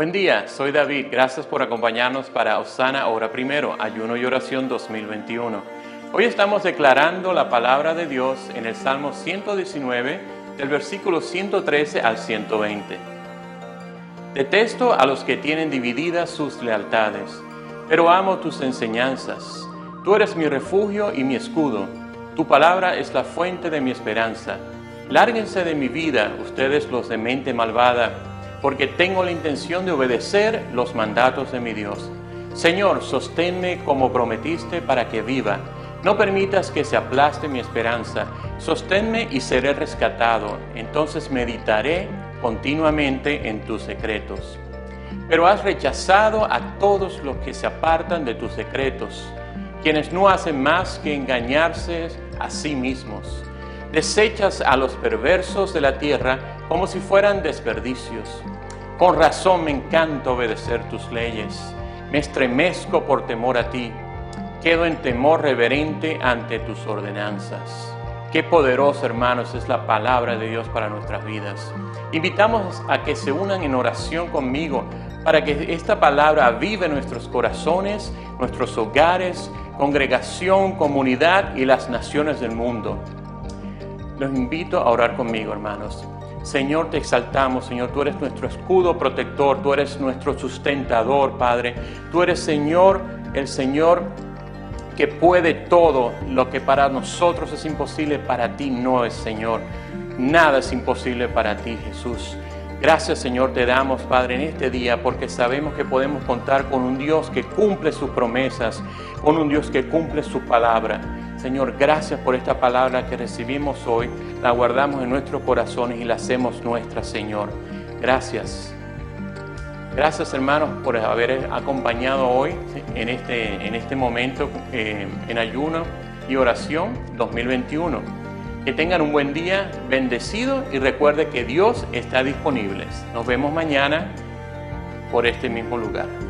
Buen día, soy David. Gracias por acompañarnos para Osana Hora Primero, Ayuno y Oración 2021. Hoy estamos declarando la palabra de Dios en el Salmo 119, del versículo 113 al 120. Detesto a los que tienen divididas sus lealtades, pero amo tus enseñanzas. Tú eres mi refugio y mi escudo. Tu palabra es la fuente de mi esperanza. Lárguense de mi vida, ustedes los de mente malvada, porque tengo la intención de obedecer los mandatos de mi Dios. Señor, sosténme como prometiste para que viva. No permitas que se aplaste mi esperanza. Sosténme y seré rescatado. Entonces meditaré continuamente en tus secretos. Pero has rechazado a todos los que se apartan de tus secretos, quienes no hacen más que engañarse a sí mismos. Desechas a los perversos de la tierra como si fueran desperdicios. Con razón me encanta obedecer tus leyes. Me estremezco por temor a ti. Quedo en temor reverente ante tus ordenanzas. Qué poderoso, hermanos, es la palabra de Dios para nuestras vidas. Invitamos a que se unan en oración conmigo para que esta palabra vive nuestros corazones, nuestros hogares, congregación, comunidad y las naciones del mundo. Los invito a orar conmigo, hermanos. Señor, te exaltamos, Señor, tú eres nuestro escudo protector, tú eres nuestro sustentador, Padre. Tú eres, Señor, el Señor que puede todo lo que para nosotros es imposible, para ti no es, Señor. Nada es imposible para ti, Jesús. Gracias Señor te damos, Padre, en este día, porque sabemos que podemos contar con un Dios que cumple sus promesas, con un Dios que cumple su palabra. Señor, gracias por esta palabra que recibimos hoy, la guardamos en nuestros corazones y la hacemos nuestra, Señor. Gracias. Gracias hermanos por haber acompañado hoy en este, en este momento eh, en ayuno y oración 2021. Que tengan un buen día, bendecido y recuerde que Dios está disponible. Nos vemos mañana por este mismo lugar.